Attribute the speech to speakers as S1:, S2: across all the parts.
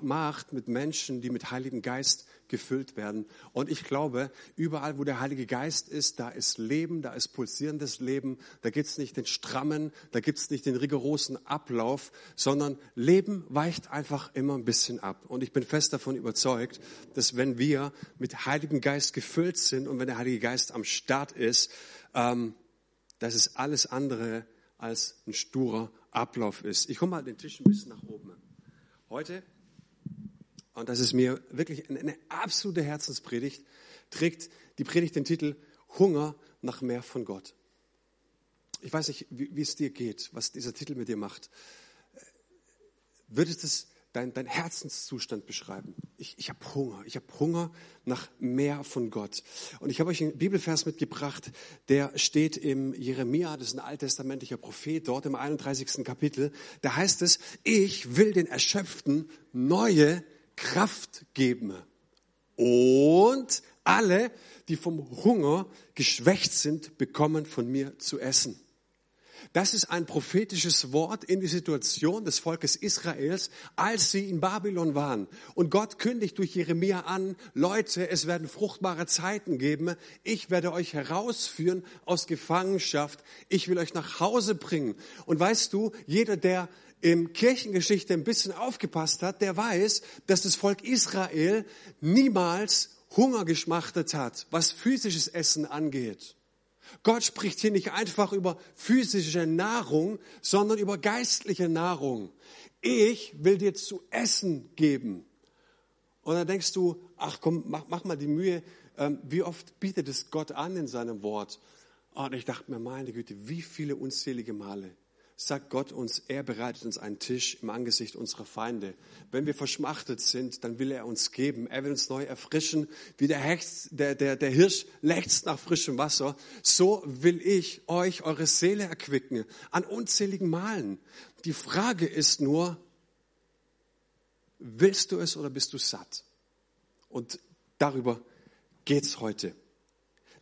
S1: macht mit Menschen, die mit Heiligen Geist gefüllt werden. Und ich glaube, überall, wo der Heilige Geist ist, da ist Leben, da ist pulsierendes Leben. Da gibt es nicht den strammen, da gibt es nicht den rigorosen Ablauf, sondern Leben weicht einfach immer ein bisschen ab. Und ich bin fest davon überzeugt, dass wenn wir mit Heiligem Geist gefüllt sind und wenn der Heilige Geist am Start ist, ähm, dass es alles andere als ein sturer Ablauf ist. Ich komme mal den Tisch ein bisschen nach oben. Heute und das ist mir wirklich eine absolute Herzenspredigt, trägt die Predigt den Titel Hunger nach mehr von Gott. Ich weiß nicht, wie, wie es dir geht, was dieser Titel mit dir macht. Würdest es dein, dein Herzenszustand beschreiben? Ich, ich habe Hunger. Ich habe Hunger nach mehr von Gott. Und ich habe euch einen Bibelvers mitgebracht, der steht im Jeremia, das ist ein alttestamentlicher Prophet, dort im 31. Kapitel. Da heißt es, ich will den Erschöpften neue Kraft geben. Und alle, die vom Hunger geschwächt sind, bekommen von mir zu essen. Das ist ein prophetisches Wort in die Situation des Volkes Israels, als sie in Babylon waren. Und Gott kündigt durch Jeremia an, Leute, es werden fruchtbare Zeiten geben. Ich werde euch herausführen aus Gefangenschaft. Ich will euch nach Hause bringen. Und weißt du, jeder, der im Kirchengeschichte ein bisschen aufgepasst hat, der weiß, dass das Volk Israel niemals Hunger geschmachtet hat, was physisches Essen angeht. Gott spricht hier nicht einfach über physische Nahrung, sondern über geistliche Nahrung. Ich will dir zu essen geben. Und dann denkst du, ach komm, mach, mach mal die Mühe, ähm, wie oft bietet es Gott an in seinem Wort? Und ich dachte mir, meine Güte, wie viele unzählige Male sagt Gott uns, er bereitet uns einen Tisch im Angesicht unserer Feinde. Wenn wir verschmachtet sind, dann will er uns geben. Er will uns neu erfrischen, wie der, Hecht, der, der, der Hirsch lechzt nach frischem Wasser. So will ich euch eure Seele erquicken an unzähligen Malen. Die Frage ist nur, willst du es oder bist du satt? Und darüber geht's heute.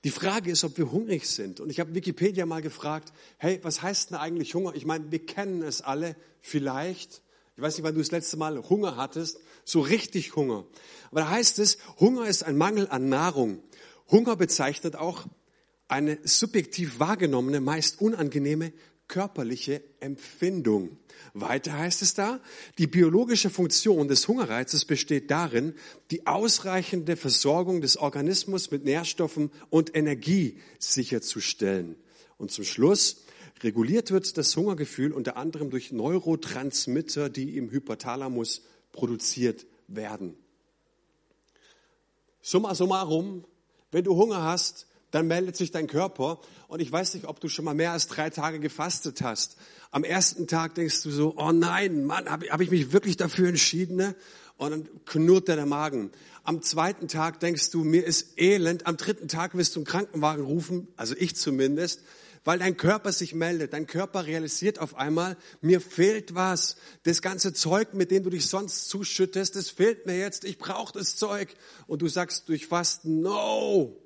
S1: Die Frage ist, ob wir hungrig sind. Und ich habe Wikipedia mal gefragt, hey, was heißt denn eigentlich Hunger? Ich meine, wir kennen es alle vielleicht. Ich weiß nicht, wann du das letzte Mal Hunger hattest, so richtig Hunger. Aber da heißt es, Hunger ist ein Mangel an Nahrung. Hunger bezeichnet auch eine subjektiv wahrgenommene, meist unangenehme körperliche Empfindung. Weiter heißt es da, die biologische Funktion des Hungerreizes besteht darin, die ausreichende Versorgung des Organismus mit Nährstoffen und Energie sicherzustellen. Und zum Schluss, reguliert wird das Hungergefühl unter anderem durch Neurotransmitter, die im Hypothalamus produziert werden. Summa summarum, wenn du Hunger hast, dann meldet sich dein Körper. Und ich weiß nicht, ob du schon mal mehr als drei Tage gefastet hast. Am ersten Tag denkst du so, oh nein, Mann, habe hab ich mich wirklich dafür entschieden? Ne? Und dann knurrt dir der Magen. Am zweiten Tag denkst du, mir ist elend. Am dritten Tag wirst du einen Krankenwagen rufen, also ich zumindest, weil dein Körper sich meldet. Dein Körper realisiert auf einmal, mir fehlt was. Das ganze Zeug, mit dem du dich sonst zuschüttest, das fehlt mir jetzt. Ich brauche das Zeug. Und du sagst durch Fasten, no,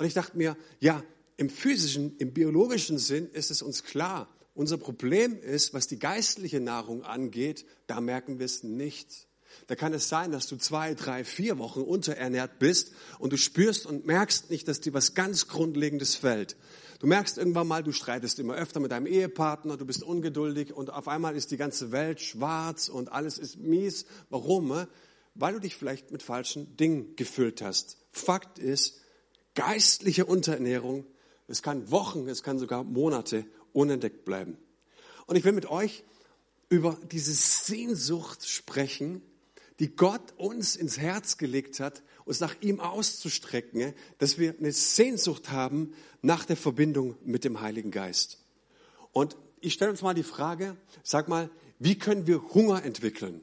S1: und ich dachte mir, ja, im physischen, im biologischen Sinn ist es uns klar. Unser Problem ist, was die geistliche Nahrung angeht, da merken wir es nicht. Da kann es sein, dass du zwei, drei, vier Wochen unterernährt bist und du spürst und merkst nicht, dass dir was ganz Grundlegendes fällt. Du merkst irgendwann mal, du streitest immer öfter mit deinem Ehepartner, du bist ungeduldig und auf einmal ist die ganze Welt schwarz und alles ist mies. Warum? Weil du dich vielleicht mit falschen Dingen gefüllt hast. Fakt ist, geistliche Unterernährung, es kann Wochen, es kann sogar Monate unentdeckt bleiben. Und ich will mit euch über diese Sehnsucht sprechen, die Gott uns ins Herz gelegt hat, uns nach ihm auszustrecken, dass wir eine Sehnsucht haben nach der Verbindung mit dem Heiligen Geist. Und ich stelle uns mal die Frage, sag mal, wie können wir Hunger entwickeln?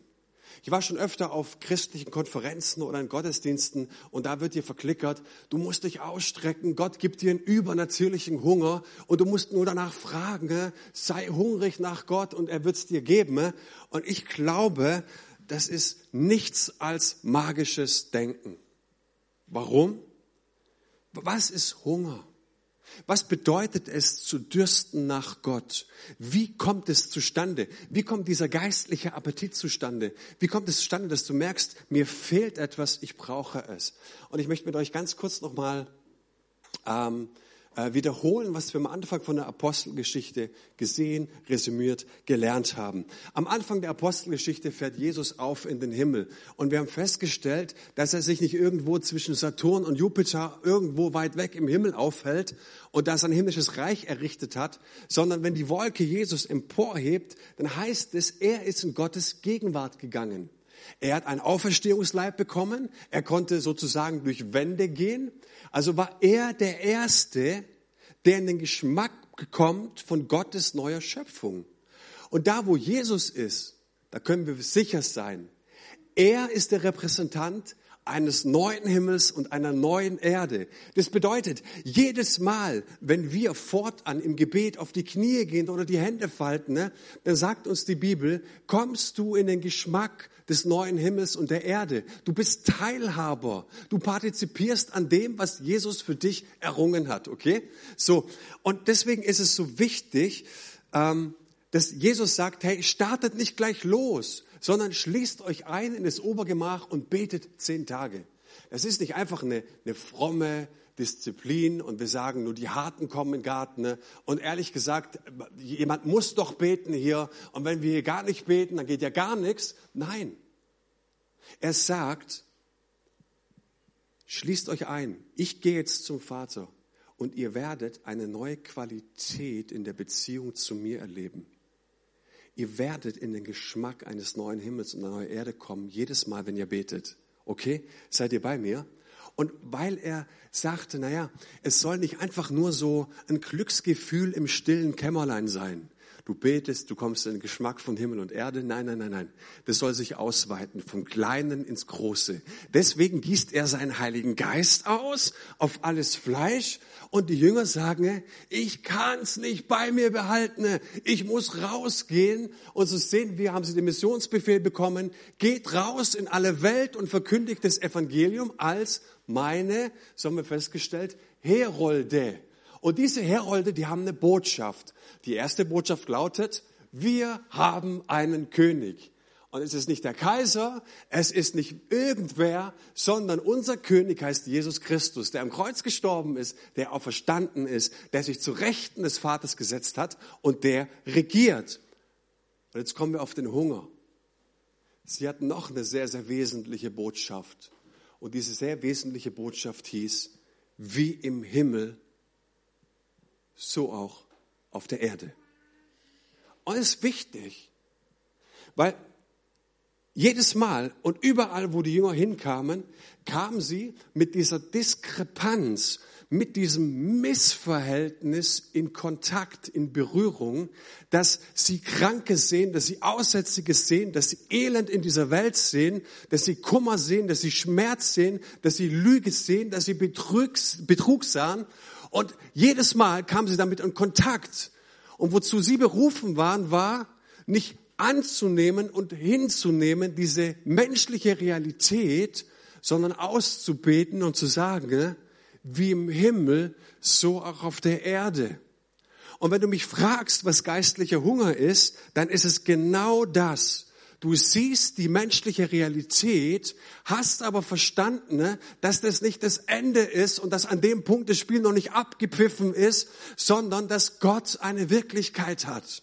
S1: Ich war schon öfter auf christlichen Konferenzen oder in Gottesdiensten und da wird dir verklickert, du musst dich ausstrecken, Gott gibt dir einen übernatürlichen Hunger und du musst nur danach fragen, sei hungrig nach Gott und er wird es dir geben. Und ich glaube, das ist nichts als magisches Denken. Warum? Was ist Hunger? Was bedeutet es zu dürsten nach Gott? Wie kommt es zustande? Wie kommt dieser geistliche Appetit zustande? Wie kommt es zustande, dass du merkst, mir fehlt etwas, ich brauche es? Und ich möchte mit euch ganz kurz nochmal ähm, äh, wiederholen, was wir am Anfang von der Apostelgeschichte gesehen, resümiert, gelernt haben. Am Anfang der Apostelgeschichte fährt Jesus auf in den Himmel und wir haben festgestellt, dass er sich nicht irgendwo zwischen Saturn und Jupiter irgendwo weit weg im Himmel aufhält und da sein himmlisches Reich errichtet hat, sondern wenn die Wolke Jesus emporhebt, dann heißt es, er ist in Gottes Gegenwart gegangen. Er hat einen Auferstehungsleib bekommen. Er konnte sozusagen durch Wände gehen. Also war er der Erste, der in den Geschmack kommt von Gottes neuer Schöpfung. Und da, wo Jesus ist, da können wir sicher sein, er ist der Repräsentant eines neuen Himmels und einer neuen Erde. Das bedeutet, jedes Mal, wenn wir fortan im Gebet auf die Knie gehen oder die Hände falten, ne, dann sagt uns die Bibel, kommst du in den Geschmack des neuen Himmels und der Erde. Du bist Teilhaber. Du partizipierst an dem, was Jesus für dich errungen hat. Okay? So. Und deswegen ist es so wichtig, ähm, dass Jesus sagt, hey, startet nicht gleich los, sondern schließt euch ein in das Obergemach und betet zehn Tage. Das ist nicht einfach eine, eine fromme Disziplin und wir sagen nur, die Harten kommen in den Garten. Ne? Und ehrlich gesagt, jemand muss doch beten hier. Und wenn wir hier gar nicht beten, dann geht ja gar nichts. Nein. Er sagt, schließt euch ein. Ich gehe jetzt zum Vater und ihr werdet eine neue Qualität in der Beziehung zu mir erleben. Ihr werdet in den Geschmack eines neuen Himmels und einer neuen Erde kommen, jedes Mal, wenn ihr betet. Okay? Seid ihr bei mir? Und weil er sagte, naja, es soll nicht einfach nur so ein Glücksgefühl im stillen Kämmerlein sein. Du betest, du kommst in den Geschmack von Himmel und Erde. Nein, nein, nein, nein. Das soll sich ausweiten vom Kleinen ins Große. Deswegen gießt er seinen Heiligen Geist aus auf alles Fleisch. Und die Jünger sagen, ich kann's nicht bei mir behalten. Ich muss rausgehen. Und so sehen wir, haben sie den Missionsbefehl bekommen. Geht raus in alle Welt und verkündigt das Evangelium als meine, so haben wir festgestellt, Herolde. Und diese Herolde, die haben eine Botschaft. Die erste Botschaft lautet, wir haben einen König. Und es ist nicht der Kaiser, es ist nicht irgendwer, sondern unser König heißt Jesus Christus, der am Kreuz gestorben ist, der auferstanden ist, der sich zu Rechten des Vaters gesetzt hat und der regiert. Und jetzt kommen wir auf den Hunger. Sie hatten noch eine sehr, sehr wesentliche Botschaft. Und diese sehr wesentliche Botschaft hieß, wie im Himmel, so auch auf der Erde. Und es ist wichtig, weil jedes Mal und überall, wo die Jünger hinkamen, kamen sie mit dieser Diskrepanz, mit diesem Missverhältnis in Kontakt, in Berührung, dass sie Kranke sehen, dass sie Aussätzige sehen, dass sie Elend in dieser Welt sehen, dass sie Kummer sehen, dass sie Schmerz sehen, dass sie Lüge sehen, dass sie Betrugs, Betrug sahen. Und jedes Mal kamen sie damit in Kontakt. Und wozu sie berufen waren, war nicht anzunehmen und hinzunehmen, diese menschliche Realität, sondern auszubeten und zu sagen, wie im Himmel, so auch auf der Erde. Und wenn du mich fragst, was geistlicher Hunger ist, dann ist es genau das. Du siehst die menschliche Realität, hast aber verstanden, ne, dass das nicht das Ende ist und dass an dem Punkt das Spiel noch nicht abgepfiffen ist, sondern dass Gott eine Wirklichkeit hat.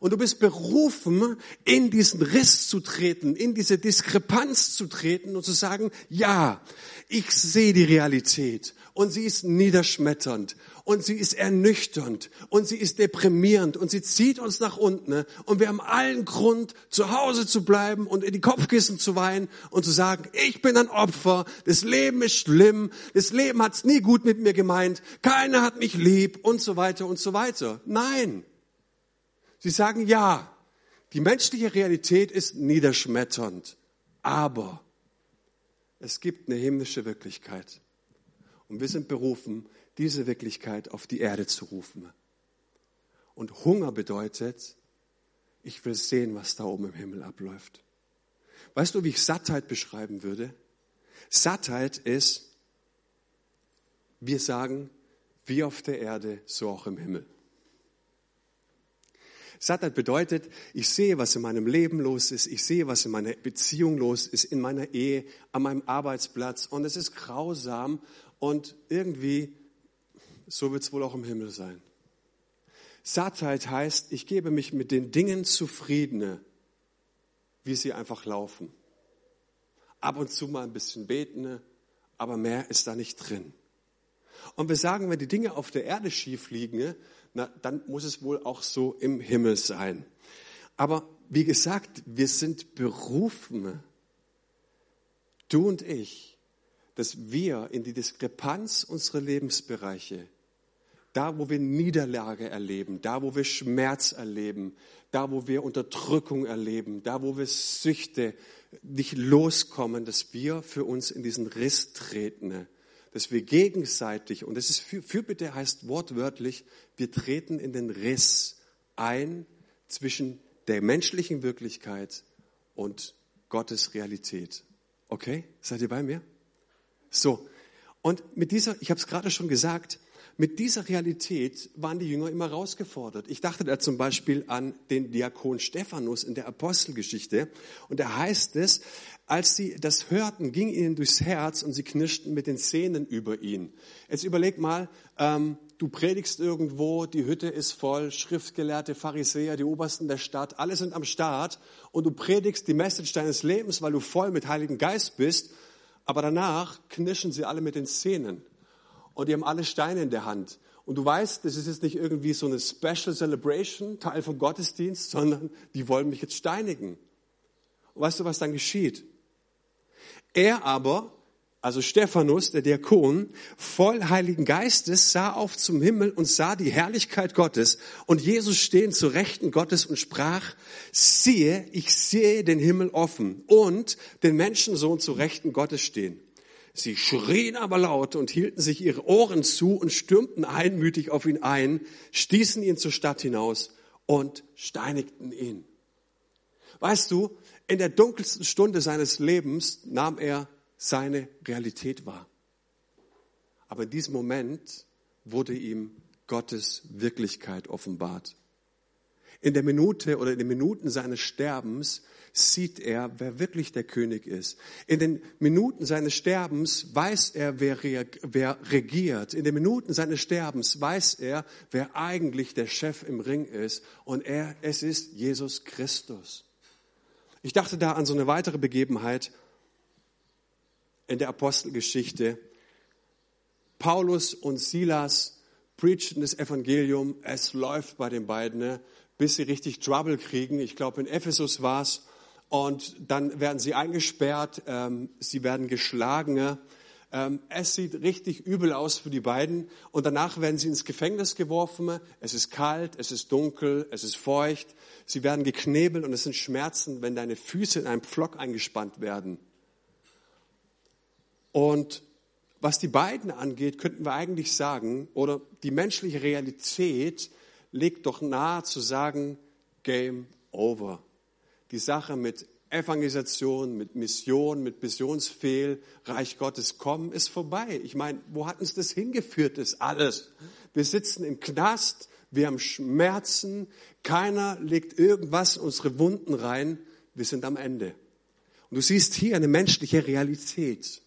S1: Und du bist berufen, in diesen Riss zu treten, in diese Diskrepanz zu treten und zu sagen, ja, ich sehe die Realität und sie ist niederschmetternd. Und sie ist ernüchternd. Und sie ist deprimierend. Und sie zieht uns nach unten und wir haben allen Grund, zu Hause zu bleiben und in die Kopfkissen zu weinen und zu sagen, ich bin ein Opfer, das Leben ist schlimm, das Leben hat's nie gut mit mir gemeint, keiner hat mich lieb und so weiter und so weiter. Nein, Sie sagen ja, die menschliche Realität ist niederschmetternd, aber es gibt eine himmlische Wirklichkeit. Und wir sind berufen, diese Wirklichkeit auf die Erde zu rufen. Und Hunger bedeutet, ich will sehen, was da oben im Himmel abläuft. Weißt du, wie ich Sattheit beschreiben würde? Sattheit ist, wir sagen, wie auf der Erde, so auch im Himmel. Sattheit bedeutet, ich sehe, was in meinem Leben los ist, ich sehe, was in meiner Beziehung los ist, in meiner Ehe, an meinem Arbeitsplatz und es ist grausam und irgendwie, so wird es wohl auch im Himmel sein. Sattheit heißt, ich gebe mich mit den Dingen zufrieden, wie sie einfach laufen. Ab und zu mal ein bisschen beten, aber mehr ist da nicht drin. Und wir sagen, wenn die Dinge auf der Erde schief liegen, na, dann muss es wohl auch so im Himmel sein. Aber wie gesagt, wir sind berufen, du und ich, dass wir in die Diskrepanz unserer Lebensbereiche, da wo wir Niederlage erleben, da wo wir Schmerz erleben, da wo wir Unterdrückung erleben, da wo wir Süchte nicht loskommen, dass wir für uns in diesen Riss treten dass wir gegenseitig, und das ist für, Fürbitte heißt wortwörtlich, wir treten in den Riss ein zwischen der menschlichen Wirklichkeit und Gottes Realität. Okay? Seid ihr bei mir? So. Und mit dieser, ich habe es gerade schon gesagt, mit dieser Realität waren die Jünger immer herausgefordert. Ich dachte da zum Beispiel an den Diakon Stephanus in der Apostelgeschichte. Und da heißt es, als sie das hörten, ging ihnen durchs Herz und sie knirschten mit den Zähnen über ihn. Jetzt überleg mal, ähm, du predigst irgendwo, die Hütte ist voll, Schriftgelehrte, Pharisäer, die Obersten der Stadt, alle sind am Start und du predigst die Message deines Lebens, weil du voll mit Heiligen Geist bist, aber danach knirschen sie alle mit den Zähnen und die haben alle Steine in der Hand. Und du weißt, das ist jetzt nicht irgendwie so eine Special Celebration, Teil vom Gottesdienst, sondern die wollen mich jetzt steinigen. Und weißt du, was dann geschieht? Er aber, also Stephanus, der Diakon, voll Heiligen Geistes, sah auf zum Himmel und sah die Herrlichkeit Gottes und Jesus stehen zu Rechten Gottes und sprach, siehe, ich sehe den Himmel offen und den Menschensohn zu Rechten Gottes stehen. Sie schrien aber laut und hielten sich ihre Ohren zu und stürmten einmütig auf ihn ein, stießen ihn zur Stadt hinaus und steinigten ihn. Weißt du, in der dunkelsten Stunde seines Lebens nahm er seine Realität wahr. Aber in diesem Moment wurde ihm Gottes Wirklichkeit offenbart. In der Minute oder in den Minuten seines Sterbens sieht er, wer wirklich der König ist. In den Minuten seines Sterbens weiß er, wer, wer regiert. In den Minuten seines Sterbens weiß er, wer eigentlich der Chef im Ring ist. Und er, es ist Jesus Christus. Ich dachte da an so eine weitere Begebenheit in der Apostelgeschichte. Paulus und Silas preachen das Evangelium. Es läuft bei den beiden, ne, bis sie richtig Trouble kriegen. Ich glaube, in Ephesus war es. Und dann werden sie eingesperrt, ähm, sie werden geschlagen. Ähm, es sieht richtig übel aus für die beiden. Und danach werden sie ins Gefängnis geworfen. Es ist kalt, es ist dunkel, es ist feucht. Sie werden geknebelt und es sind Schmerzen, wenn deine Füße in einen Pflock eingespannt werden. Und was die beiden angeht, könnten wir eigentlich sagen, oder die menschliche Realität legt doch nahe zu sagen, Game over die Sache mit Evangelisation, mit Mission, mit Missionsfehl, Reich Gottes kommen, ist vorbei. Ich meine, wo hat uns das hingeführt, das alles? Wir sitzen im Knast, wir haben Schmerzen, keiner legt irgendwas in unsere Wunden rein, wir sind am Ende. Und du siehst hier eine menschliche Realität,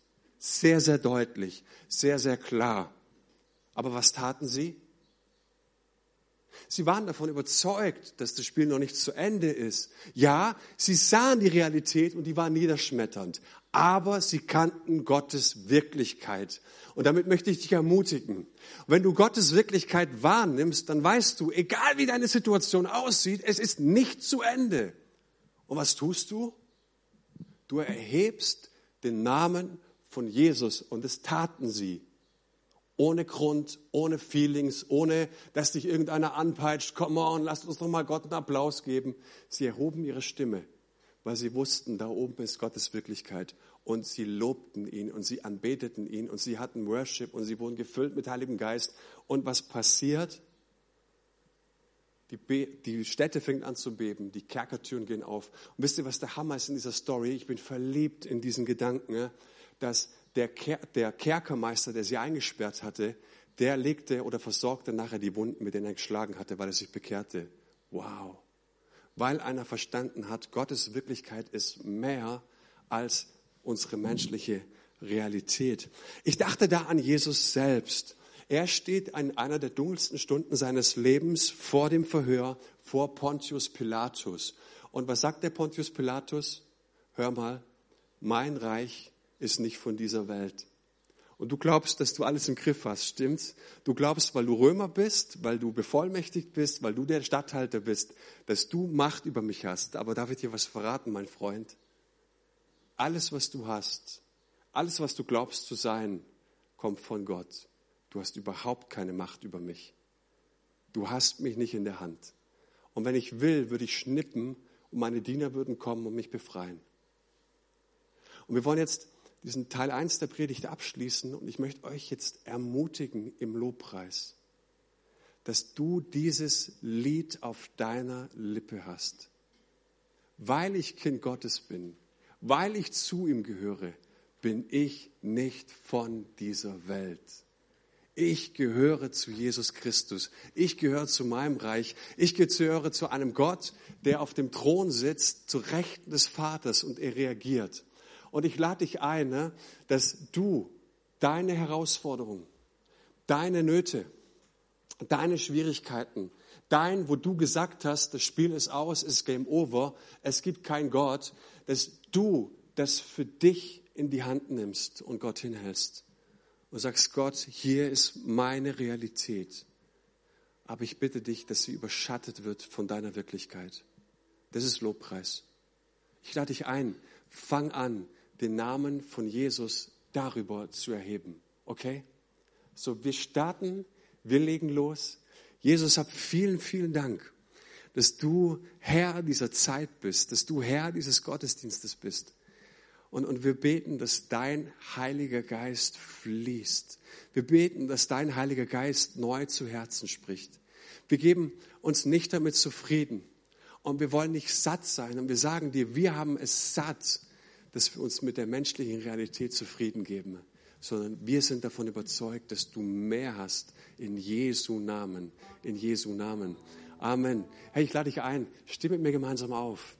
S1: sehr, sehr deutlich, sehr, sehr klar. Aber was taten sie? Sie waren davon überzeugt, dass das Spiel noch nicht zu Ende ist. Ja, sie sahen die Realität und die war niederschmetternd. Aber sie kannten Gottes Wirklichkeit. Und damit möchte ich dich ermutigen. Wenn du Gottes Wirklichkeit wahrnimmst, dann weißt du, egal wie deine Situation aussieht, es ist nicht zu Ende. Und was tust du? Du erhebst den Namen von Jesus und das taten sie ohne Grund, ohne Feelings, ohne dass dich irgendeiner anpeitscht, komm on, lasst uns doch mal Gott einen Applaus geben. Sie erhoben ihre Stimme, weil sie wussten, da oben ist Gottes Wirklichkeit. Und sie lobten ihn und sie anbeteten ihn und sie hatten Worship und sie wurden gefüllt mit Heiligem Geist. Und was passiert? Die, Be die Städte fängt an zu beben, die Kerkertüren gehen auf. Und wisst ihr, was der Hammer ist in dieser Story? Ich bin verliebt in diesen Gedanken, dass der, Ker der Kerkermeister, der sie eingesperrt hatte, der legte oder versorgte nachher die Wunden, mit denen er geschlagen hatte, weil er sich bekehrte. Wow. Weil einer verstanden hat, Gottes Wirklichkeit ist mehr als unsere menschliche Realität. Ich dachte da an Jesus selbst. Er steht an einer der dunkelsten Stunden seines Lebens vor dem Verhör vor Pontius Pilatus. Und was sagt der Pontius Pilatus? Hör mal, mein Reich ist nicht von dieser Welt. Und du glaubst, dass du alles im Griff hast, stimmt's? Du glaubst, weil du Römer bist, weil du bevollmächtigt bist, weil du der Statthalter bist, dass du Macht über mich hast. Aber darf ich dir was verraten, mein Freund? Alles, was du hast, alles, was du glaubst zu sein, kommt von Gott. Du hast überhaupt keine Macht über mich. Du hast mich nicht in der Hand. Und wenn ich will, würde ich schnippen und meine Diener würden kommen und mich befreien. Und wir wollen jetzt diesen Teil 1 der Predigt abschließen und ich möchte euch jetzt ermutigen im Lobpreis, dass du dieses Lied auf deiner Lippe hast. Weil ich Kind Gottes bin, weil ich zu ihm gehöre, bin ich nicht von dieser Welt. Ich gehöre zu Jesus Christus. Ich gehöre zu meinem Reich. Ich gehöre zu einem Gott, der auf dem Thron sitzt, zu Rechten des Vaters und er reagiert. Und ich lade dich ein, ne, dass du deine Herausforderungen, deine Nöte, deine Schwierigkeiten, dein, wo du gesagt hast, das Spiel ist aus, es ist Game Over, es gibt keinen Gott, dass du das für dich in die Hand nimmst und Gott hinhältst und sagst, Gott, hier ist meine Realität. Aber ich bitte dich, dass sie überschattet wird von deiner Wirklichkeit. Das ist Lobpreis. Ich lade dich ein, fang an, den Namen von Jesus darüber zu erheben. Okay? So, wir starten, wir legen los. Jesus, hab vielen, vielen Dank, dass du Herr dieser Zeit bist, dass du Herr dieses Gottesdienstes bist. Und, und wir beten, dass dein Heiliger Geist fließt. Wir beten, dass dein Heiliger Geist neu zu Herzen spricht. Wir geben uns nicht damit zufrieden. Und wir wollen nicht satt sein. Und wir sagen dir, wir haben es satt, dass wir uns mit der menschlichen Realität zufrieden geben. Sondern wir sind davon überzeugt, dass du mehr hast in Jesu Namen. In Jesu Namen. Amen. Hey, ich lade dich ein. Steh mit mir gemeinsam auf.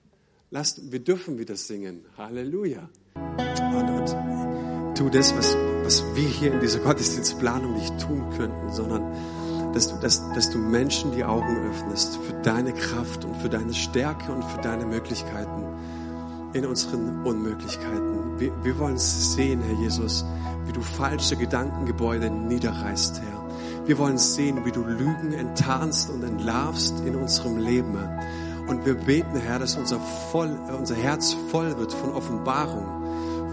S1: Lasst, wir dürfen wieder singen. Halleluja. Und tu das, was, was wir hier in dieser Gottesdienstplanung nicht tun könnten, sondern dass du, dass, dass du Menschen die Augen öffnest für deine Kraft und für deine Stärke und für deine Möglichkeiten in unseren Unmöglichkeiten. Wir, wir wollen sehen, Herr Jesus, wie du falsche Gedankengebäude niederreißt, Herr. Wir wollen sehen, wie du Lügen enttarnst und entlarvst in unserem Leben. Und wir beten, Herr, dass unser, voll, unser Herz voll wird von Offenbarung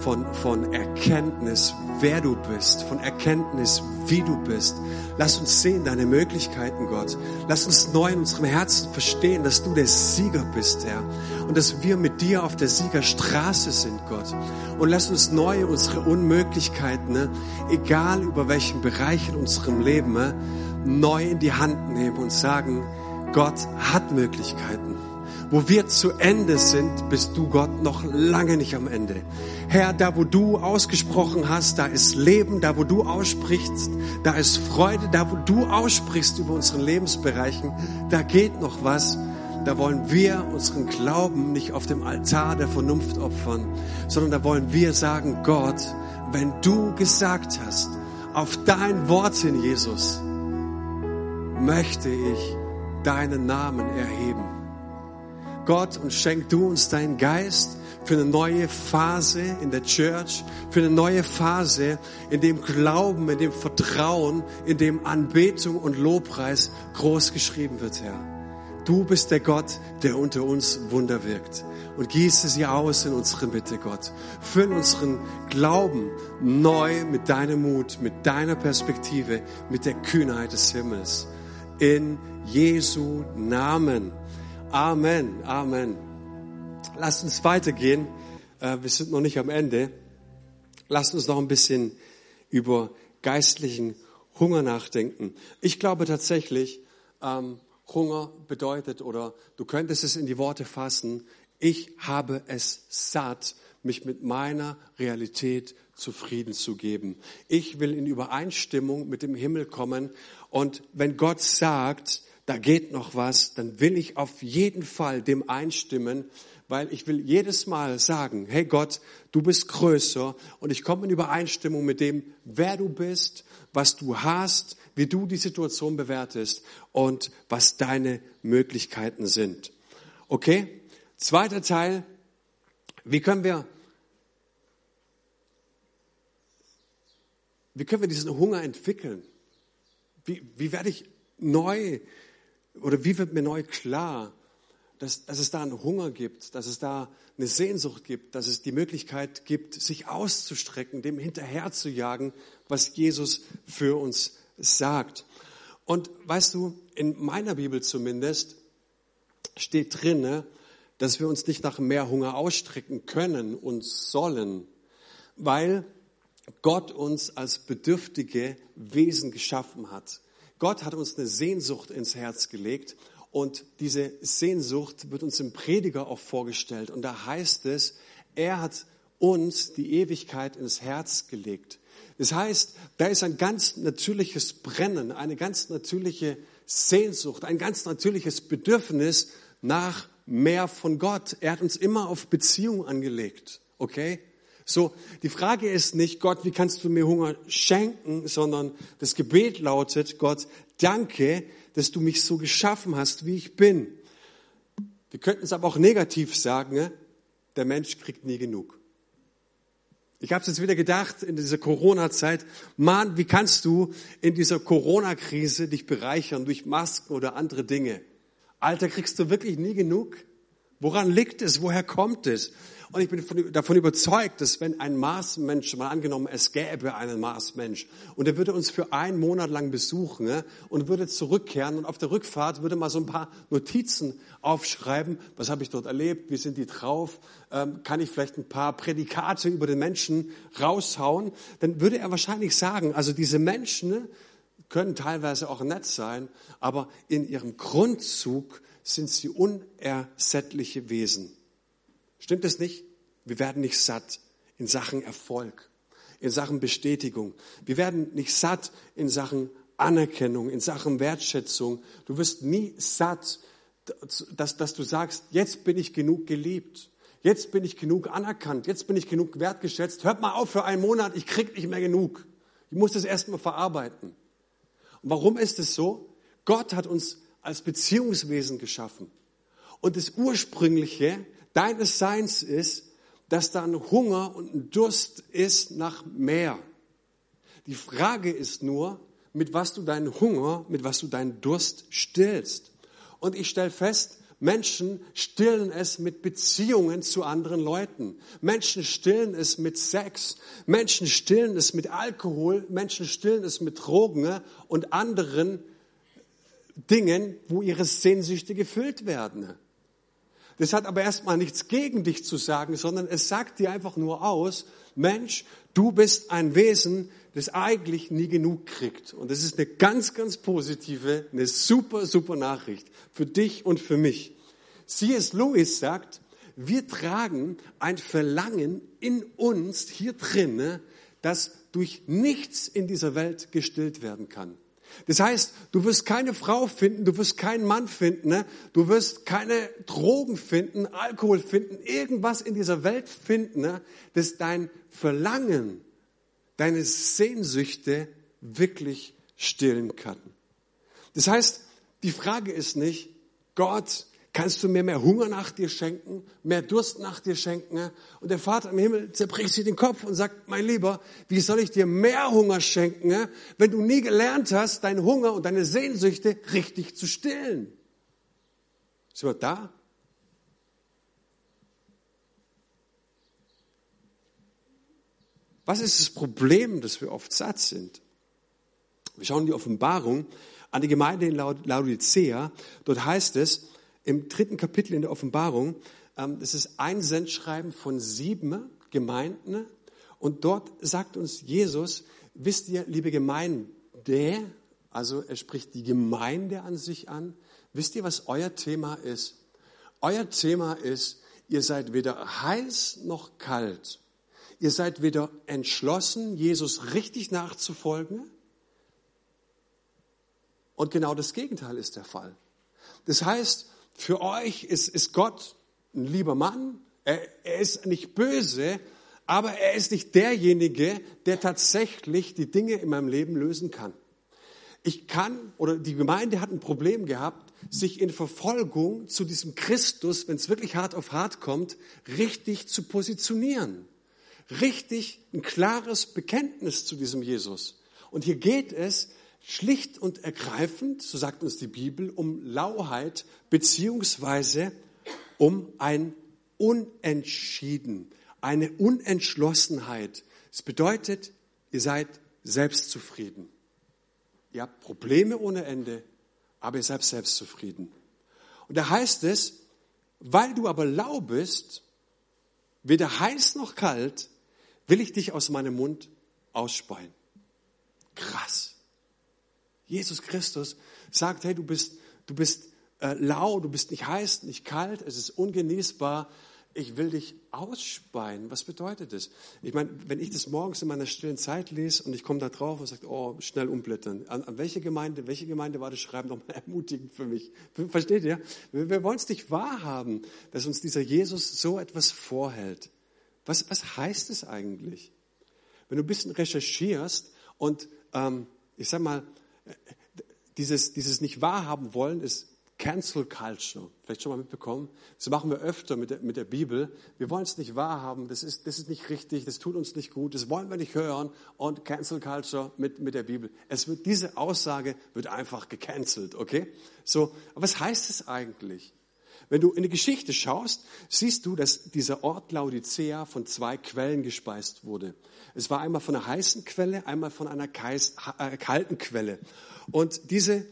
S1: von, von Erkenntnis, wer du bist, von Erkenntnis, wie du bist. Lass uns sehen deine Möglichkeiten, Gott. Lass uns neu in unserem Herzen verstehen, dass du der Sieger bist, Herr. Und dass wir mit dir auf der Siegerstraße sind, Gott. Und lass uns neu unsere Unmöglichkeiten, ne, egal über welchen Bereich in unserem Leben, ne, neu in die Hand nehmen und sagen, Gott hat Möglichkeiten. Wo wir zu Ende sind, bist du Gott noch lange nicht am Ende. Herr, da wo du ausgesprochen hast, da ist Leben, da wo du aussprichst, da ist Freude, da wo du aussprichst über unseren Lebensbereichen, da geht noch was. Da wollen wir unseren Glauben nicht auf dem Altar der Vernunft opfern, sondern da wollen wir sagen, Gott, wenn du gesagt hast, auf dein Wort hin, Jesus, möchte ich deinen Namen erheben. Gott, und schenk du uns deinen Geist für eine neue Phase in der Church, für eine neue Phase, in dem Glauben, in dem Vertrauen, in dem Anbetung und Lobpreis groß geschrieben wird, Herr. Du bist der Gott, der unter uns Wunder wirkt. Und gieße sie aus in unsere Mitte, Gott. Füll unseren Glauben neu mit deinem Mut, mit deiner Perspektive, mit der Kühnheit des Himmels. In Jesu Namen. Amen, Amen. Lasst uns weitergehen. Äh, wir sind noch nicht am Ende. Lasst uns noch ein bisschen über geistlichen Hunger nachdenken. Ich glaube tatsächlich, ähm, Hunger bedeutet, oder du könntest es in die Worte fassen, ich habe es satt, mich mit meiner Realität zufrieden zu geben. Ich will in Übereinstimmung mit dem Himmel kommen. Und wenn Gott sagt, da geht noch was, dann will ich auf jeden Fall dem einstimmen, weil ich will jedes Mal sagen, hey Gott, du bist größer und ich komme in Übereinstimmung mit dem, wer du bist, was du hast, wie du die Situation bewertest und was deine Möglichkeiten sind. Okay? Zweiter Teil, wie können wir, wie können wir diesen Hunger entwickeln? Wie, wie werde ich neu oder wie wird mir neu klar, dass, dass es da einen Hunger gibt, dass es da eine Sehnsucht gibt, dass es die Möglichkeit gibt, sich auszustrecken, dem hinterher zu jagen, was Jesus für uns sagt. Und weißt du, in meiner Bibel zumindest steht drinne, dass wir uns nicht nach mehr Hunger ausstrecken können und sollen, weil Gott uns als bedürftige Wesen geschaffen hat. Gott hat uns eine Sehnsucht ins Herz gelegt und diese Sehnsucht wird uns im Prediger auch vorgestellt. Und da heißt es, er hat uns die Ewigkeit ins Herz gelegt. Das heißt, da ist ein ganz natürliches Brennen, eine ganz natürliche Sehnsucht, ein ganz natürliches Bedürfnis nach mehr von Gott. Er hat uns immer auf Beziehung angelegt. Okay? So, die Frage ist nicht, Gott, wie kannst du mir Hunger schenken, sondern das Gebet lautet, Gott, danke, dass du mich so geschaffen hast, wie ich bin. Wir könnten es aber auch negativ sagen, ne? der Mensch kriegt nie genug. Ich habe es jetzt wieder gedacht in dieser Corona-Zeit, Mann, wie kannst du in dieser Corona-Krise dich bereichern durch Masken oder andere Dinge? Alter, kriegst du wirklich nie genug? Woran liegt es? Woher kommt es? Und ich bin davon überzeugt, dass wenn ein Marsmensch, mal angenommen, es gäbe einen Marsmensch, und er würde uns für einen Monat lang besuchen ne, und würde zurückkehren und auf der Rückfahrt würde mal so ein paar Notizen aufschreiben, was habe ich dort erlebt, wie sind die drauf, ähm, kann ich vielleicht ein paar Prädikate über den Menschen raushauen, dann würde er wahrscheinlich sagen, also diese Menschen ne, können teilweise auch nett sein, aber in ihrem Grundzug sind sie unersättliche Wesen. Stimmt es nicht? Wir werden nicht satt in Sachen Erfolg, in Sachen Bestätigung. Wir werden nicht satt in Sachen Anerkennung, in Sachen Wertschätzung. Du wirst nie satt, dass, dass du sagst, jetzt bin ich genug geliebt. Jetzt bin ich genug anerkannt. Jetzt bin ich genug wertgeschätzt. Hört mal auf für einen Monat. Ich krieg nicht mehr genug. Ich muss das erstmal verarbeiten. Und warum ist es so? Gott hat uns als Beziehungswesen geschaffen. Und das Ursprüngliche deines Seins ist, dass da ein Hunger und ein Durst ist nach mehr. Die Frage ist nur, mit was du deinen Hunger, mit was du deinen Durst stillst. Und ich stelle fest, Menschen stillen es mit Beziehungen zu anderen Leuten. Menschen stillen es mit Sex. Menschen stillen es mit Alkohol. Menschen stillen es mit Drogen und anderen Dingen, wo ihre Sehnsüchte gefüllt werden. Das hat aber erstmal nichts gegen dich zu sagen, sondern es sagt dir einfach nur aus, Mensch, du bist ein Wesen, das eigentlich nie genug kriegt. Und das ist eine ganz, ganz positive, eine super, super Nachricht für dich und für mich. C.S. Lewis sagt, wir tragen ein Verlangen in uns hier drin, das durch nichts in dieser Welt gestillt werden kann. Das heißt, du wirst keine Frau finden, du wirst keinen Mann finden, ne? du wirst keine Drogen finden, Alkohol finden, irgendwas in dieser Welt finden, ne? das dein Verlangen, deine Sehnsüchte wirklich stillen kann. Das heißt, die Frage ist nicht, Gott, Kannst du mir mehr Hunger nach dir schenken, mehr Durst nach dir schenken? Und der Vater im Himmel zerbricht sich den Kopf und sagt, mein Lieber, wie soll ich dir mehr Hunger schenken, wenn du nie gelernt hast, deinen Hunger und deine Sehnsüchte richtig zu stillen? Sind wir da? Was ist das Problem, dass wir oft satt sind? Wir schauen die Offenbarung an die Gemeinde in Laodicea. Dort heißt es, im dritten Kapitel in der Offenbarung, ähm, das ist ein Sendschreiben von sieben Gemeinden. Und dort sagt uns Jesus, wisst ihr, liebe Gemeinde, also er spricht die Gemeinde an sich an, wisst ihr, was euer Thema ist? Euer Thema ist, ihr seid weder heiß noch kalt. Ihr seid weder entschlossen, Jesus richtig nachzufolgen. Und genau das Gegenteil ist der Fall. Das heißt, für euch ist, ist Gott ein lieber Mann. Er, er ist nicht böse, aber er ist nicht derjenige, der tatsächlich die Dinge in meinem Leben lösen kann. Ich kann, oder die Gemeinde hat ein Problem gehabt, sich in Verfolgung zu diesem Christus, wenn es wirklich hart auf hart kommt, richtig zu positionieren. Richtig ein klares Bekenntnis zu diesem Jesus. Und hier geht es schlicht und ergreifend, so sagt uns die Bibel, um Lauheit beziehungsweise um ein Unentschieden, eine Unentschlossenheit. Es bedeutet, ihr seid selbstzufrieden. Ihr habt Probleme ohne Ende, aber ihr seid selbstzufrieden. Und da heißt es, weil du aber lau bist, weder heiß noch kalt, will ich dich aus meinem Mund ausspeien. Krass. Jesus Christus sagt, hey, du bist, du bist äh, lau, du bist nicht heiß, nicht kalt, es ist ungenießbar. Ich will dich ausspeien. Was bedeutet das? Ich meine, wenn ich das morgens in meiner stillen Zeit lese und ich komme da drauf und sage, oh, schnell umblättern. An, an, welche Gemeinde, welche Gemeinde war das Schreiben nochmal ermutigend für mich? Versteht ihr? Wir, wir wollen es nicht wahrhaben, dass uns dieser Jesus so etwas vorhält. Was, was heißt es eigentlich? Wenn du ein bisschen recherchierst und ähm, ich sag mal, dieses, dieses nicht wahrhaben wollen ist Cancel Culture. Vielleicht schon mal mitbekommen. Das machen wir öfter mit der, mit der Bibel. Wir wollen es nicht wahrhaben. Das ist, das ist nicht richtig. Das tut uns nicht gut. Das wollen wir nicht hören. Und Cancel Culture mit, mit der Bibel. Es wird, diese Aussage wird einfach gecancelt. Okay? So. Aber was heißt es eigentlich? Wenn du in die Geschichte schaust, siehst du, dass dieser Ort Laodicea von zwei Quellen gespeist wurde. Es war einmal von einer heißen Quelle, einmal von einer äh, kalten Quelle. Und diese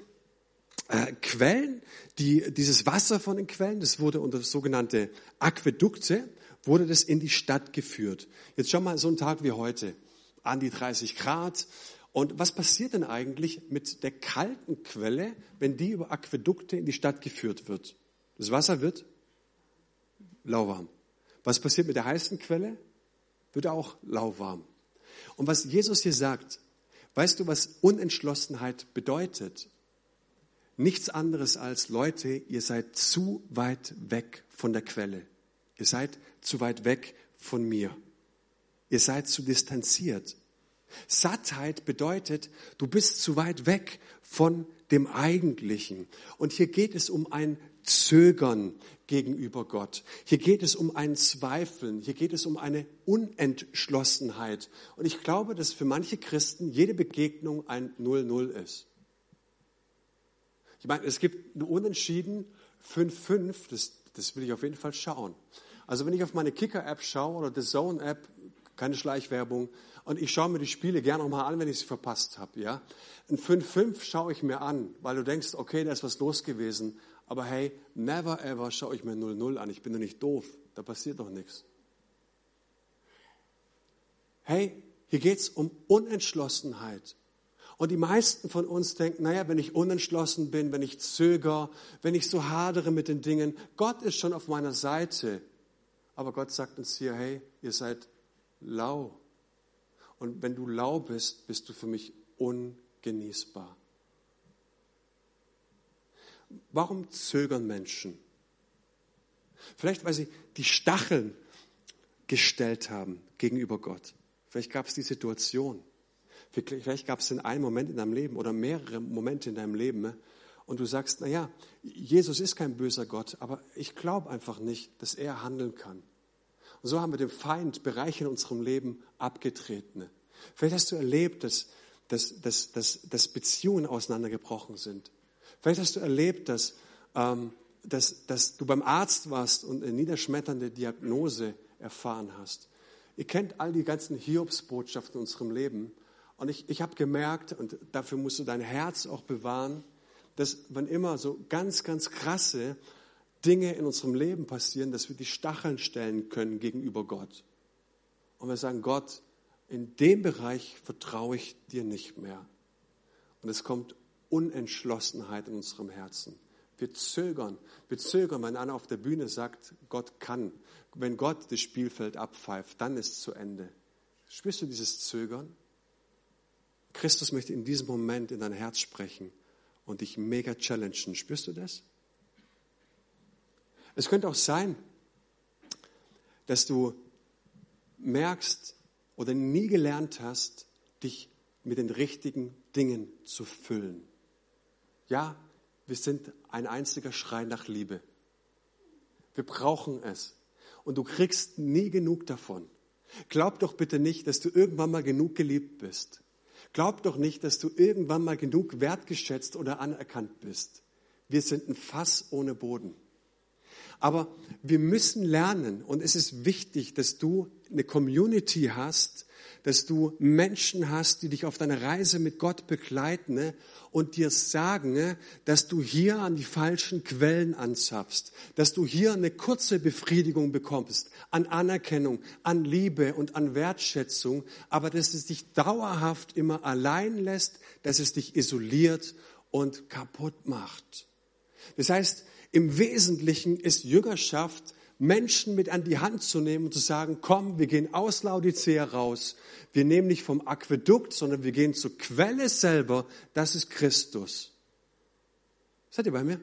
S1: äh, Quellen, die, dieses Wasser von den Quellen, das wurde unter sogenannte Aquädukte, wurde das in die Stadt geführt. Jetzt schau mal so einen Tag wie heute, an die 30 Grad. Und was passiert denn eigentlich mit der kalten Quelle, wenn die über Aquädukte in die Stadt geführt wird? Das Wasser wird lauwarm. Was passiert mit der heißen Quelle? Wird auch lauwarm. Und was Jesus hier sagt, weißt du, was Unentschlossenheit bedeutet? Nichts anderes als, Leute, ihr seid zu weit weg von der Quelle. Ihr seid zu weit weg von mir. Ihr seid zu distanziert. Sattheit bedeutet, du bist zu weit weg von dem Eigentlichen. Und hier geht es um ein Zögern gegenüber Gott. Hier geht es um ein Zweifeln. Hier geht es um eine Unentschlossenheit. Und ich glaube, dass für manche Christen jede Begegnung ein Null-Null ist. Ich meine, es gibt ein Unentschieden 5-5, das, das will ich auf jeden Fall schauen. Also wenn ich auf meine Kicker-App schaue oder die Zone-App, keine Schleichwerbung, und ich schaue mir die Spiele gerne nochmal an, wenn ich sie verpasst habe. Ja? Ein 5-5 schaue ich mir an, weil du denkst, okay, da ist was los gewesen. Aber hey, never ever schaue ich mir 0-0 an. Ich bin doch nicht doof. Da passiert doch nichts. Hey, hier geht es um Unentschlossenheit. Und die meisten von uns denken, naja, wenn ich unentschlossen bin, wenn ich zöger, wenn ich so hadere mit den Dingen, Gott ist schon auf meiner Seite. Aber Gott sagt uns hier, hey, ihr seid lau. Und wenn du lau bist, bist du für mich ungenießbar. Warum zögern Menschen? Vielleicht, weil sie die Stacheln gestellt haben gegenüber Gott. Vielleicht gab es die Situation. Vielleicht gab es den einen Moment in deinem Leben oder mehrere Momente in deinem Leben. Ne? Und du sagst, na ja, Jesus ist kein böser Gott, aber ich glaube einfach nicht, dass er handeln kann. Und so haben wir dem Feind Bereiche in unserem Leben abgetreten. Vielleicht hast du erlebt, dass, dass, dass, dass, dass Beziehungen auseinandergebrochen sind. Vielleicht hast du erlebt, dass, ähm, dass, dass du beim Arzt warst und eine niederschmetternde Diagnose erfahren hast. Ihr kennt all die ganzen Hiobsbotschaften in unserem Leben. Und ich, ich habe gemerkt, und dafür musst du dein Herz auch bewahren, dass wann immer so ganz, ganz krasse Dinge in unserem Leben passieren, dass wir die Stacheln stellen können gegenüber Gott. Und wir sagen, Gott, in dem Bereich vertraue ich dir nicht mehr. Und es kommt Unentschlossenheit in unserem Herzen. Wir zögern. Wir zögern, wenn einer auf der Bühne sagt, Gott kann. Wenn Gott das Spielfeld abpfeift, dann ist es zu Ende. Spürst du dieses Zögern? Christus möchte in diesem Moment in dein Herz sprechen und dich mega challengen. Spürst du das? Es könnte auch sein, dass du merkst oder nie gelernt hast, dich mit den richtigen Dingen zu füllen. Ja, wir sind ein einziger Schrei nach Liebe. Wir brauchen es. Und du kriegst nie genug davon. Glaub doch bitte nicht, dass du irgendwann mal genug geliebt bist. Glaub doch nicht, dass du irgendwann mal genug wertgeschätzt oder anerkannt bist. Wir sind ein Fass ohne Boden. Aber wir müssen lernen und es ist wichtig, dass du eine Community hast, dass du Menschen hast, die dich auf deiner Reise mit Gott begleiten ne, und dir sagen, ne, dass du hier an die falschen Quellen anzapfst, dass du hier eine kurze Befriedigung bekommst, an Anerkennung, an Liebe und an Wertschätzung, aber dass es dich dauerhaft immer allein lässt, dass es dich isoliert und kaputt macht. Das heißt, im Wesentlichen ist Jüngerschaft, Menschen mit an die Hand zu nehmen und zu sagen, komm, wir gehen aus Laodicea raus. Wir nehmen nicht vom Aquädukt, sondern wir gehen zur Quelle selber. Das ist Christus. Seid ihr bei mir?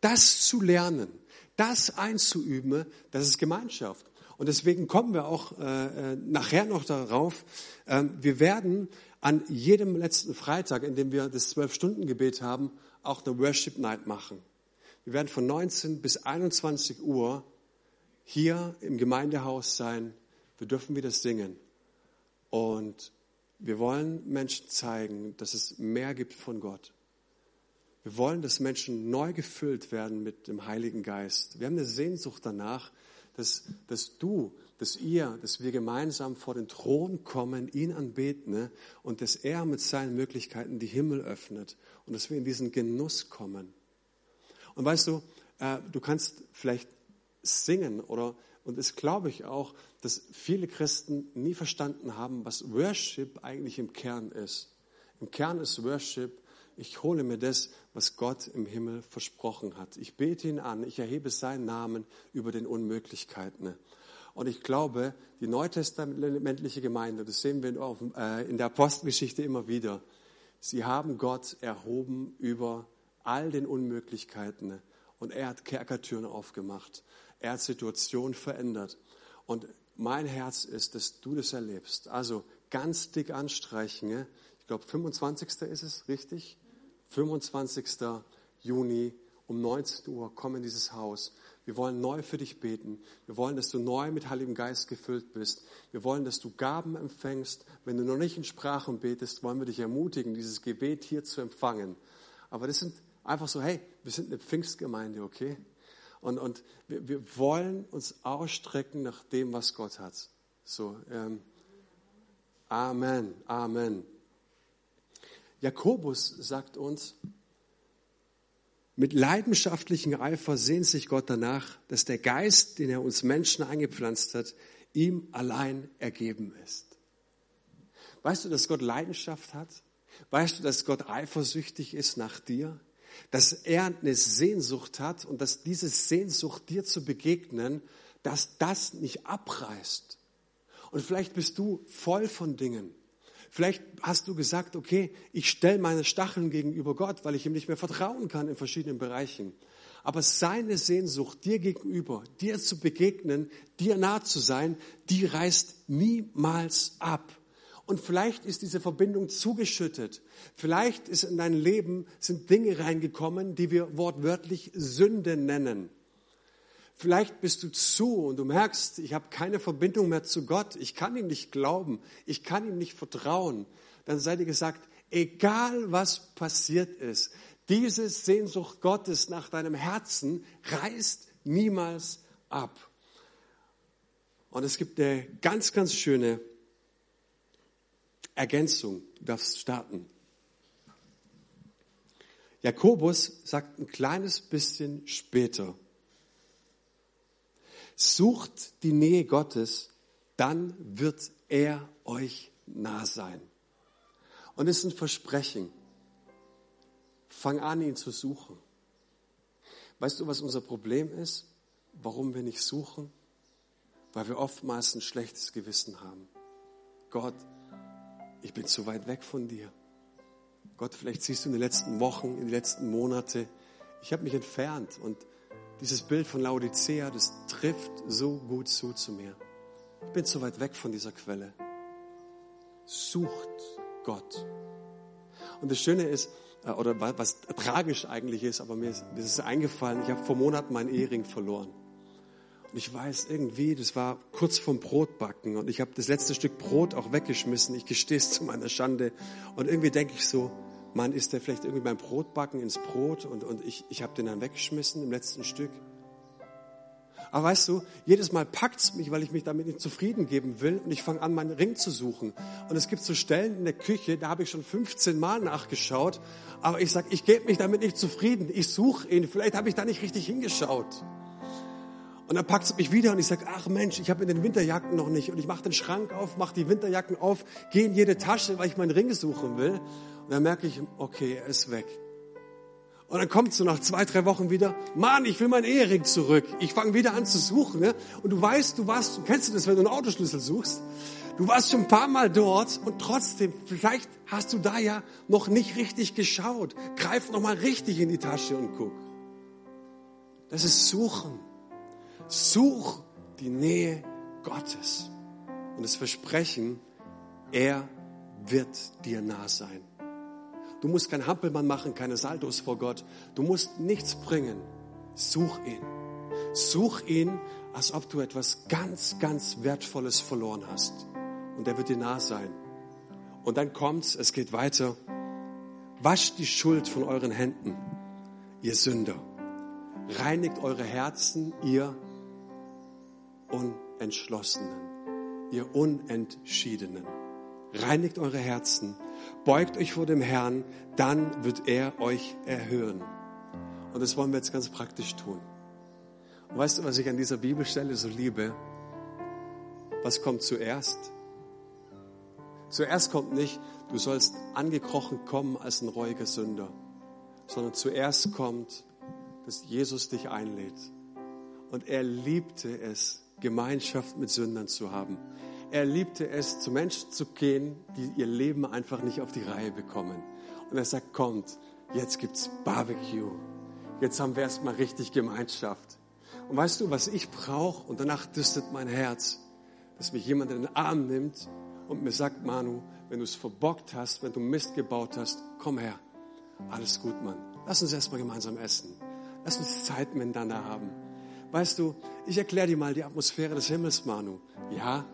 S1: Das zu lernen, das einzuüben, das ist Gemeinschaft. Und deswegen kommen wir auch äh, äh nachher noch darauf. Äh, wir werden an jedem letzten Freitag, in dem wir das Zwölf-Stunden-Gebet haben, auch eine Worship Night machen. Wir werden von 19 bis 21 Uhr hier im Gemeindehaus sein. Wir dürfen wieder singen. Und wir wollen Menschen zeigen, dass es mehr gibt von Gott. Wir wollen, dass Menschen neu gefüllt werden mit dem Heiligen Geist. Wir haben eine Sehnsucht danach, dass, dass du, dass ihr, dass wir gemeinsam vor den Thron kommen, ihn anbeten ne? und dass er mit seinen Möglichkeiten die Himmel öffnet und dass wir in diesen Genuss kommen. Und weißt du, äh, du kannst vielleicht singen oder, und das glaube ich auch, dass viele Christen nie verstanden haben, was Worship eigentlich im Kern ist. Im Kern ist Worship, ich hole mir das, was Gott im Himmel versprochen hat. Ich bete ihn an, ich erhebe seinen Namen über den Unmöglichkeiten. Und ich glaube, die neutestamentliche Gemeinde, das sehen wir äh, in der Apostelgeschichte immer wieder, sie haben Gott erhoben über all den Unmöglichkeiten. Und er hat Kerkertüren aufgemacht. Er hat Situationen verändert. Und mein Herz ist, dass du das erlebst. Also ganz dick anstreichen. Ich glaube, 25. ist es, richtig? 25. Juni um 19 Uhr komm in dieses Haus. Wir wollen neu für dich beten. Wir wollen, dass du neu mit Heiligem Geist gefüllt bist. Wir wollen, dass du Gaben empfängst. Wenn du noch nicht in Sprachen betest, wollen wir dich ermutigen, dieses Gebet hier zu empfangen. Aber das sind Einfach so, hey, wir sind eine Pfingstgemeinde, okay? Und, und wir, wir wollen uns ausstrecken nach dem, was Gott hat. So, ähm, Amen, Amen. Jakobus sagt uns, mit leidenschaftlichem Eifer sehnt sich Gott danach, dass der Geist, den er uns Menschen eingepflanzt hat, ihm allein ergeben ist. Weißt du, dass Gott Leidenschaft hat? Weißt du, dass Gott eifersüchtig ist nach dir? dass er eine Sehnsucht hat und dass diese Sehnsucht dir zu begegnen, dass das nicht abreißt. Und vielleicht bist du voll von Dingen. Vielleicht hast du gesagt, okay, ich stelle meine Stacheln gegenüber Gott, weil ich ihm nicht mehr vertrauen kann in verschiedenen Bereichen. Aber seine Sehnsucht dir gegenüber, dir zu begegnen, dir nah zu sein, die reißt niemals ab. Und vielleicht ist diese Verbindung zugeschüttet. Vielleicht ist in dein Leben sind Dinge reingekommen, die wir wortwörtlich Sünde nennen. Vielleicht bist du zu und du merkst, ich habe keine Verbindung mehr zu Gott. Ich kann ihm nicht glauben. Ich kann ihm nicht vertrauen. Dann sei dir gesagt, egal was passiert ist, diese Sehnsucht Gottes nach deinem Herzen reißt niemals ab. Und es gibt eine ganz, ganz schöne Ergänzung. Du darfst starten. Jakobus sagt ein kleines bisschen später, sucht die Nähe Gottes, dann wird er euch nah sein. Und es ist ein Versprechen. Fang an, ihn zu suchen. Weißt du, was unser Problem ist? Warum wir nicht suchen? Weil wir oftmals ein schlechtes Gewissen haben. Gott, ich bin zu weit weg von dir. Gott, vielleicht siehst du in den letzten Wochen, in den letzten Monaten, ich habe mich entfernt und dieses Bild von Laodicea, das trifft so gut zu zu mir. Ich bin zu weit weg von dieser Quelle. Sucht Gott. Und das Schöne ist, äh, oder was tragisch eigentlich ist, aber mir ist, mir ist es eingefallen, ich habe vor Monaten meinen Ehering verloren. Und ich weiß irgendwie, das war kurz vorm Brotbacken und ich habe das letzte Stück Brot auch weggeschmissen. Ich gestehe es zu meiner Schande. Und irgendwie denke ich so, Mann, ist der vielleicht irgendwie beim Brotbacken ins Brot und, und ich, ich habe den dann weggeschmissen im letzten Stück. Aber weißt du, jedes Mal packt's mich, weil ich mich damit nicht zufrieden geben will und ich fange an, meinen Ring zu suchen. Und es gibt so Stellen in der Küche, da habe ich schon 15 Mal nachgeschaut, aber ich sage, ich gebe mich damit nicht zufrieden. Ich suche ihn. Vielleicht habe ich da nicht richtig hingeschaut. Und dann packt es mich wieder und ich sage, ach Mensch, ich habe in den Winterjacken noch nicht. Und ich mache den Schrank auf, mache die Winterjacken auf, gehe in jede Tasche, weil ich meinen Ring suchen will. Und dann merke ich, okay, er ist weg. Und dann kommt so nach zwei, drei Wochen wieder, Mann, ich will meinen Ehering zurück. Ich fange wieder an zu suchen. Ne? Und du weißt, du warst, kennst du das, wenn du einen Autoschlüssel suchst? Du warst schon ein paar Mal dort und trotzdem, vielleicht hast du da ja noch nicht richtig geschaut. Greif noch mal richtig in die Tasche und guck. Das ist Suchen. Such die Nähe Gottes. Und das Versprechen, er wird dir nah sein. Du musst kein Hampelmann machen, keine Saldos vor Gott. Du musst nichts bringen. Such ihn. Such ihn, als ob du etwas ganz, ganz Wertvolles verloren hast. Und er wird dir nah sein. Und dann kommt's, es geht weiter. Wascht die Schuld von euren Händen, ihr Sünder. Reinigt eure Herzen, ihr Unentschlossenen, ihr Unentschiedenen. Reinigt eure Herzen, beugt euch vor dem Herrn, dann wird er euch erhören. Und das wollen wir jetzt ganz praktisch tun. Und weißt du, was ich an dieser Bibelstelle so liebe? Was kommt zuerst? Zuerst kommt nicht, du sollst angekrochen kommen als ein reuiger Sünder, sondern zuerst kommt, dass Jesus dich einlädt. Und er liebte es, Gemeinschaft mit Sündern zu haben. Er liebte es, zu Menschen zu gehen, die ihr Leben einfach nicht auf die Reihe bekommen. Und er sagt, kommt, jetzt gibt's Barbecue. Jetzt haben wir erstmal richtig Gemeinschaft. Und weißt du, was ich brauche? Und danach düstet mein Herz, dass mich jemand in den Arm nimmt und mir sagt, Manu, wenn du es verbockt hast, wenn du Mist gebaut hast, komm her. Alles gut, Mann. Lass uns erstmal gemeinsam essen. Lass uns Zeit miteinander haben. Weißt du, ich erkläre dir mal die Atmosphäre des Himmels, Manu. Ja,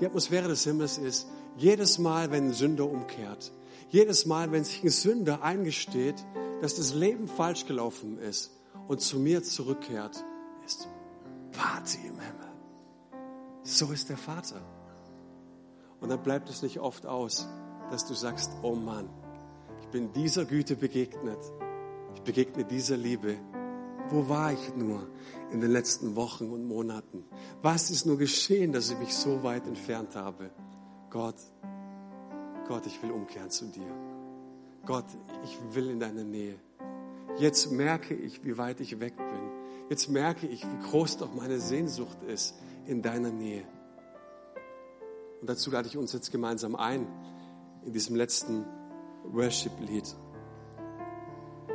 S1: die Atmosphäre des Himmels ist, jedes Mal, wenn ein Sünder umkehrt, jedes Mal, wenn sich ein Sünder eingesteht, dass das Leben falsch gelaufen ist und zu mir zurückkehrt, ist Party im Himmel. So ist der Vater. Und dann bleibt es nicht oft aus, dass du sagst, oh Mann, ich bin dieser Güte begegnet. Ich begegne dieser Liebe. Wo war ich nur in den letzten Wochen und Monaten? Was ist nur geschehen, dass ich mich so weit entfernt habe? Gott, Gott, ich will umkehren zu dir. Gott, ich will in deine Nähe. Jetzt merke ich, wie weit ich weg bin. Jetzt merke ich, wie groß doch meine Sehnsucht ist in deiner Nähe. Und dazu lade ich uns jetzt gemeinsam ein in diesem letzten Worship-Lied,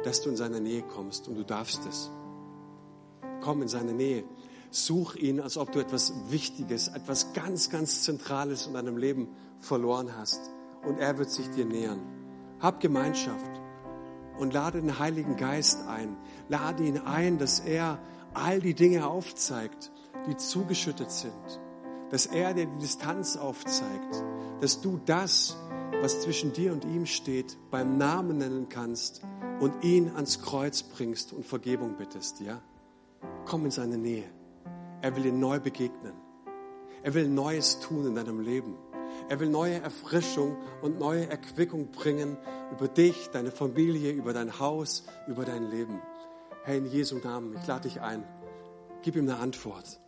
S1: dass du in seine Nähe kommst und du darfst es. Komm in seine Nähe. Such ihn, als ob du etwas Wichtiges, etwas ganz, ganz Zentrales in deinem Leben verloren hast. Und er wird sich dir nähern. Hab Gemeinschaft und lade den Heiligen Geist ein. Lade ihn ein, dass er all die Dinge aufzeigt, die zugeschüttet sind. Dass er dir die Distanz aufzeigt. Dass du das, was zwischen dir und ihm steht, beim Namen nennen kannst und ihn ans Kreuz bringst und Vergebung bittest, ja? Komm in seine Nähe. Er will dir neu begegnen. Er will Neues tun in deinem Leben. Er will neue Erfrischung und neue Erquickung bringen über dich, deine Familie, über dein Haus, über dein Leben. Herr, in Jesu Namen, ich lade dich ein. Gib ihm eine Antwort.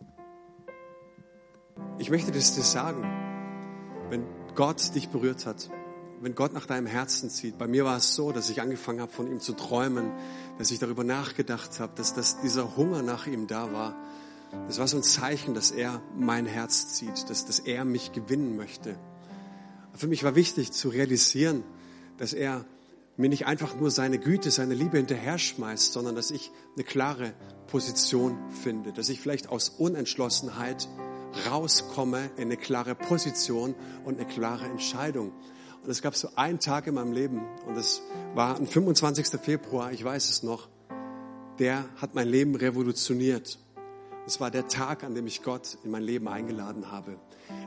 S1: Ich möchte das dir sagen. Wenn Gott dich berührt hat, wenn Gott nach deinem Herzen zieht. Bei mir war es so, dass ich angefangen habe, von ihm zu träumen, dass ich darüber nachgedacht habe, dass, dass dieser Hunger nach ihm da war. Das war so ein Zeichen, dass er mein Herz zieht, dass, dass er mich gewinnen möchte. Für mich war wichtig zu realisieren, dass er mir nicht einfach nur seine Güte, seine Liebe hinterher schmeißt, sondern dass ich eine klare Position finde, dass ich vielleicht aus Unentschlossenheit rauskomme in eine klare Position und eine klare Entscheidung. Und es gab so einen Tag in meinem Leben und es war ein 25. Februar, ich weiß es noch, der hat mein Leben revolutioniert. Es war der Tag, an dem ich Gott in mein Leben eingeladen habe,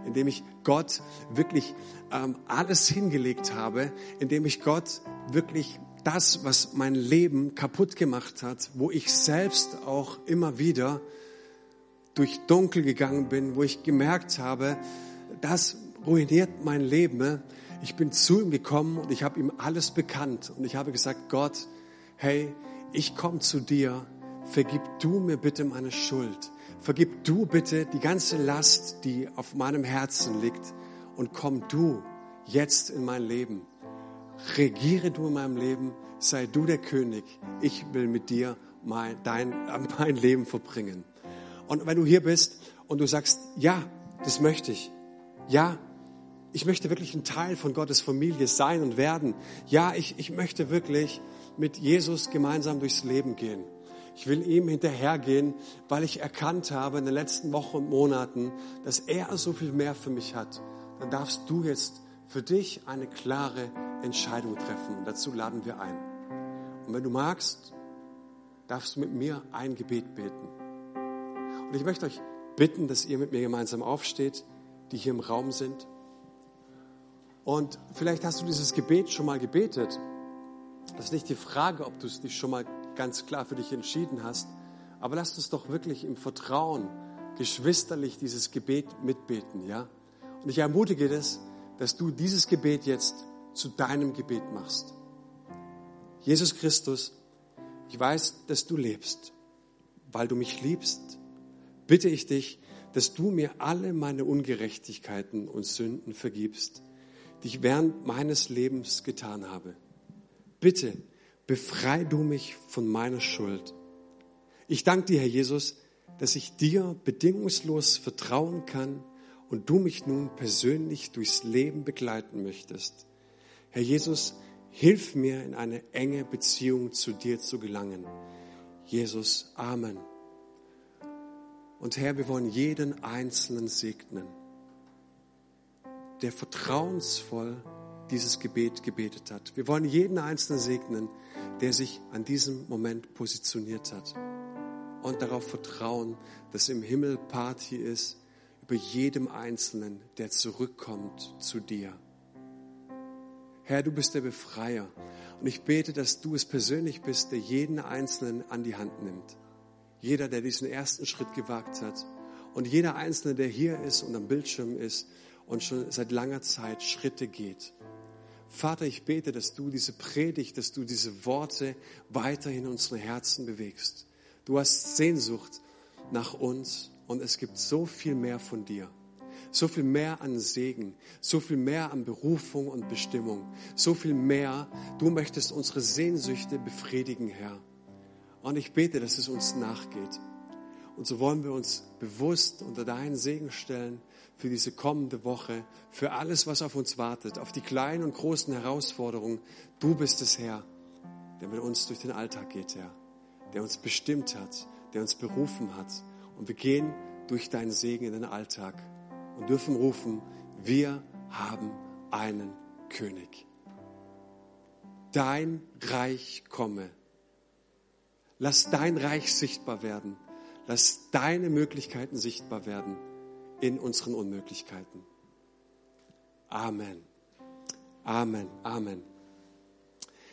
S1: in dem ich Gott wirklich ähm, alles hingelegt habe, in dem ich Gott wirklich das, was mein Leben kaputt gemacht hat, wo ich selbst auch immer wieder durch Dunkel gegangen bin, wo ich gemerkt habe, das ruiniert mein Leben. Ich bin zu ihm gekommen und ich habe ihm alles bekannt und ich habe gesagt, Gott, hey, ich komme zu dir, vergib du mir bitte meine Schuld. Vergib du bitte die ganze Last, die auf meinem Herzen liegt und komm du jetzt in mein Leben. Regiere du in meinem Leben, sei du der König. Ich will mit dir mein, dein, mein Leben verbringen. Und wenn du hier bist und du sagst, ja, das möchte ich. Ja, ich möchte wirklich ein Teil von Gottes Familie sein und werden. Ja, ich, ich möchte wirklich mit Jesus gemeinsam durchs Leben gehen. Ich will ihm hinterhergehen, weil ich erkannt habe in den letzten Wochen und Monaten, dass er so viel mehr für mich hat. Dann darfst du jetzt für dich eine klare Entscheidung treffen. Dazu laden wir ein. Und wenn du magst, darfst du mit mir ein Gebet beten. Und ich möchte euch bitten, dass ihr mit mir gemeinsam aufsteht, die hier im Raum sind. Und vielleicht hast du dieses Gebet schon mal gebetet. Das ist nicht die Frage, ob du es nicht schon mal ganz klar für dich entschieden hast. Aber lasst uns doch wirklich im Vertrauen geschwisterlich dieses Gebet mitbeten, ja? Und ich ermutige das, dass du dieses Gebet jetzt zu deinem Gebet machst. Jesus Christus, ich weiß, dass du lebst. Weil du mich liebst, bitte ich dich, dass du mir alle meine Ungerechtigkeiten und Sünden vergibst, die ich während meines Lebens getan habe. Bitte befrei du mich von meiner Schuld. Ich danke dir, Herr Jesus, dass ich dir bedingungslos vertrauen kann und du mich nun persönlich durchs Leben begleiten möchtest. Herr Jesus, hilf mir in eine enge Beziehung zu dir zu gelangen. Jesus, Amen. Und Herr, wir wollen jeden Einzelnen segnen, der vertrauensvoll dieses Gebet gebetet hat. Wir wollen jeden Einzelnen segnen, der sich an diesem Moment positioniert hat und darauf vertrauen, dass im Himmel Party ist über jedem Einzelnen, der zurückkommt zu dir. Herr, du bist der Befreier und ich bete, dass du es persönlich bist, der jeden Einzelnen an die Hand nimmt. Jeder, der diesen ersten Schritt gewagt hat und jeder Einzelne, der hier ist und am Bildschirm ist und schon seit langer Zeit Schritte geht. Vater, ich bete, dass du diese Predigt, dass du diese Worte weiterhin in unsere Herzen bewegst. Du hast Sehnsucht nach uns und es gibt so viel mehr von dir. So viel mehr an Segen, so viel mehr an Berufung und Bestimmung, so viel mehr. Du möchtest unsere Sehnsüchte befriedigen, Herr. Und ich bete, dass es uns nachgeht. Und so wollen wir uns bewusst unter deinen Segen stellen für diese kommende Woche, für alles, was auf uns wartet, auf die kleinen und großen Herausforderungen. Du bist es, Herr, der mit uns durch den Alltag geht, Herr, der uns bestimmt hat, der uns berufen hat. Und wir gehen durch deinen Segen in den Alltag und dürfen rufen, wir haben einen König. Dein Reich komme. Lass dein Reich sichtbar werden. Lass deine Möglichkeiten sichtbar werden in unseren Unmöglichkeiten. Amen. Amen. Amen.